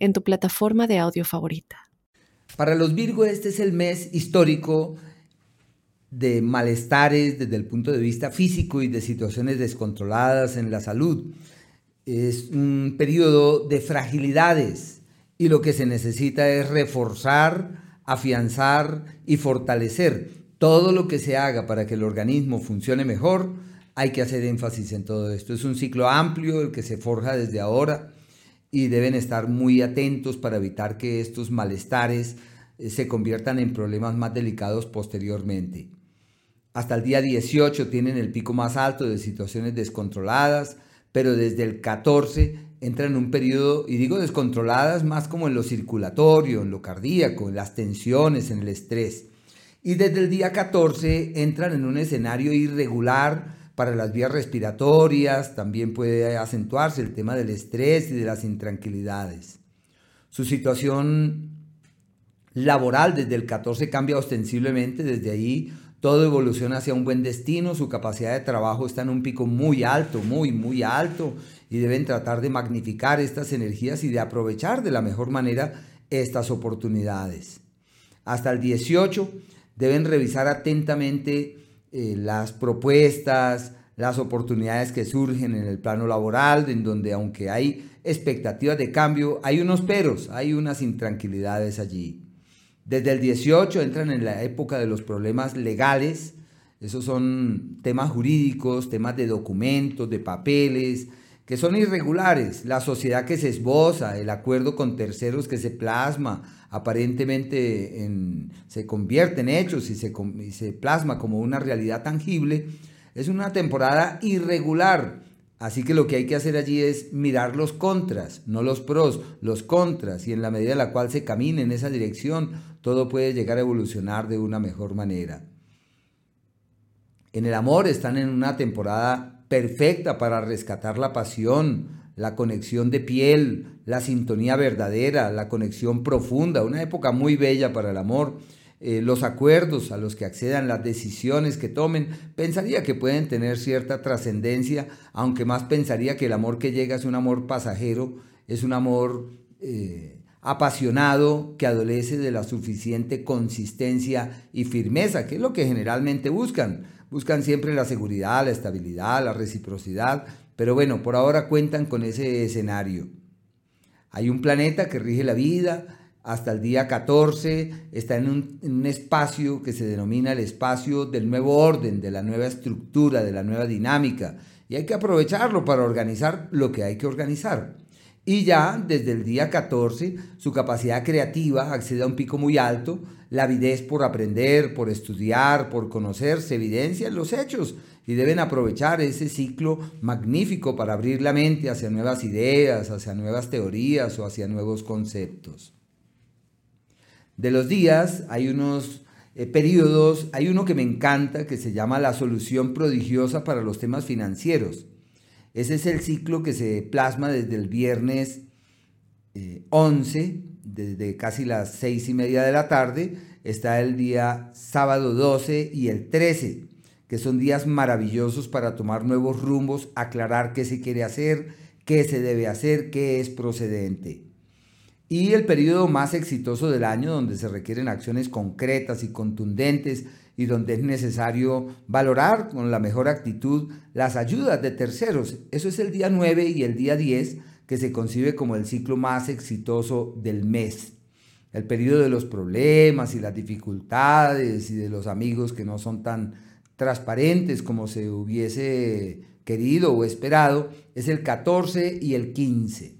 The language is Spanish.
en tu plataforma de audio favorita. Para los Virgo este es el mes histórico de malestares desde el punto de vista físico y de situaciones descontroladas en la salud. Es un periodo de fragilidades y lo que se necesita es reforzar, afianzar y fortalecer todo lo que se haga para que el organismo funcione mejor. Hay que hacer énfasis en todo esto. Es un ciclo amplio el que se forja desde ahora y deben estar muy atentos para evitar que estos malestares eh, se conviertan en problemas más delicados posteriormente. Hasta el día 18 tienen el pico más alto de situaciones descontroladas, pero desde el 14 entran en un periodo, y digo descontroladas más como en lo circulatorio, en lo cardíaco, en las tensiones, en el estrés. Y desde el día 14 entran en un escenario irregular, para las vías respiratorias, también puede acentuarse el tema del estrés y de las intranquilidades. Su situación laboral desde el 14 cambia ostensiblemente, desde ahí todo evoluciona hacia un buen destino, su capacidad de trabajo está en un pico muy alto, muy, muy alto, y deben tratar de magnificar estas energías y de aprovechar de la mejor manera estas oportunidades. Hasta el 18 deben revisar atentamente eh, las propuestas, las oportunidades que surgen en el plano laboral, en donde aunque hay expectativas de cambio, hay unos peros, hay unas intranquilidades allí. Desde el 18 entran en la época de los problemas legales, esos son temas jurídicos, temas de documentos, de papeles, que son irregulares, la sociedad que se esboza, el acuerdo con terceros que se plasma, aparentemente se convierte en hechos y se, se plasma como una realidad tangible, es una temporada irregular. Así que lo que hay que hacer allí es mirar los contras, no los pros, los contras, y en la medida en la cual se camine en esa dirección, todo puede llegar a evolucionar de una mejor manera. En el amor están en una temporada perfecta para rescatar la pasión, la conexión de piel, la sintonía verdadera, la conexión profunda, una época muy bella para el amor. Eh, los acuerdos a los que accedan, las decisiones que tomen, pensaría que pueden tener cierta trascendencia, aunque más pensaría que el amor que llega es un amor pasajero, es un amor eh, apasionado que adolece de la suficiente consistencia y firmeza, que es lo que generalmente buscan buscan siempre la seguridad, la estabilidad, la reciprocidad, pero bueno, por ahora cuentan con ese escenario. Hay un planeta que rige la vida, hasta el día 14 está en un, espacio que se denomina el espacio del nuevo orden, de la nueva estructura, de la nueva dinámica, y hay que aprovecharlo para organizar lo que hay que organizar. Y ya desde el día 14 su capacidad creativa accede a un pico muy alto, la avidez por aprender, por estudiar, por conocer se evidencia en los hechos y deben aprovechar ese ciclo magnífico para abrir la mente hacia nuevas ideas, hacia nuevas teorías o hacia nuevos conceptos. De los días hay unos eh, periodos, hay uno que me encanta que se llama la solución prodigiosa para los temas financieros. Ese es el ciclo que se plasma desde el viernes 11, eh, desde casi las seis y media de la tarde, está el día sábado 12 y el 13, que son días maravillosos para tomar nuevos rumbos, aclarar qué se quiere hacer, qué se debe hacer, qué es procedente. Y el periodo más exitoso del año, donde se requieren acciones concretas y contundentes y donde es necesario valorar con la mejor actitud las ayudas de terceros. Eso es el día 9 y el día 10, que se concibe como el ciclo más exitoso del mes. El periodo de los problemas y las dificultades y de los amigos que no son tan transparentes como se hubiese querido o esperado es el 14 y el 15.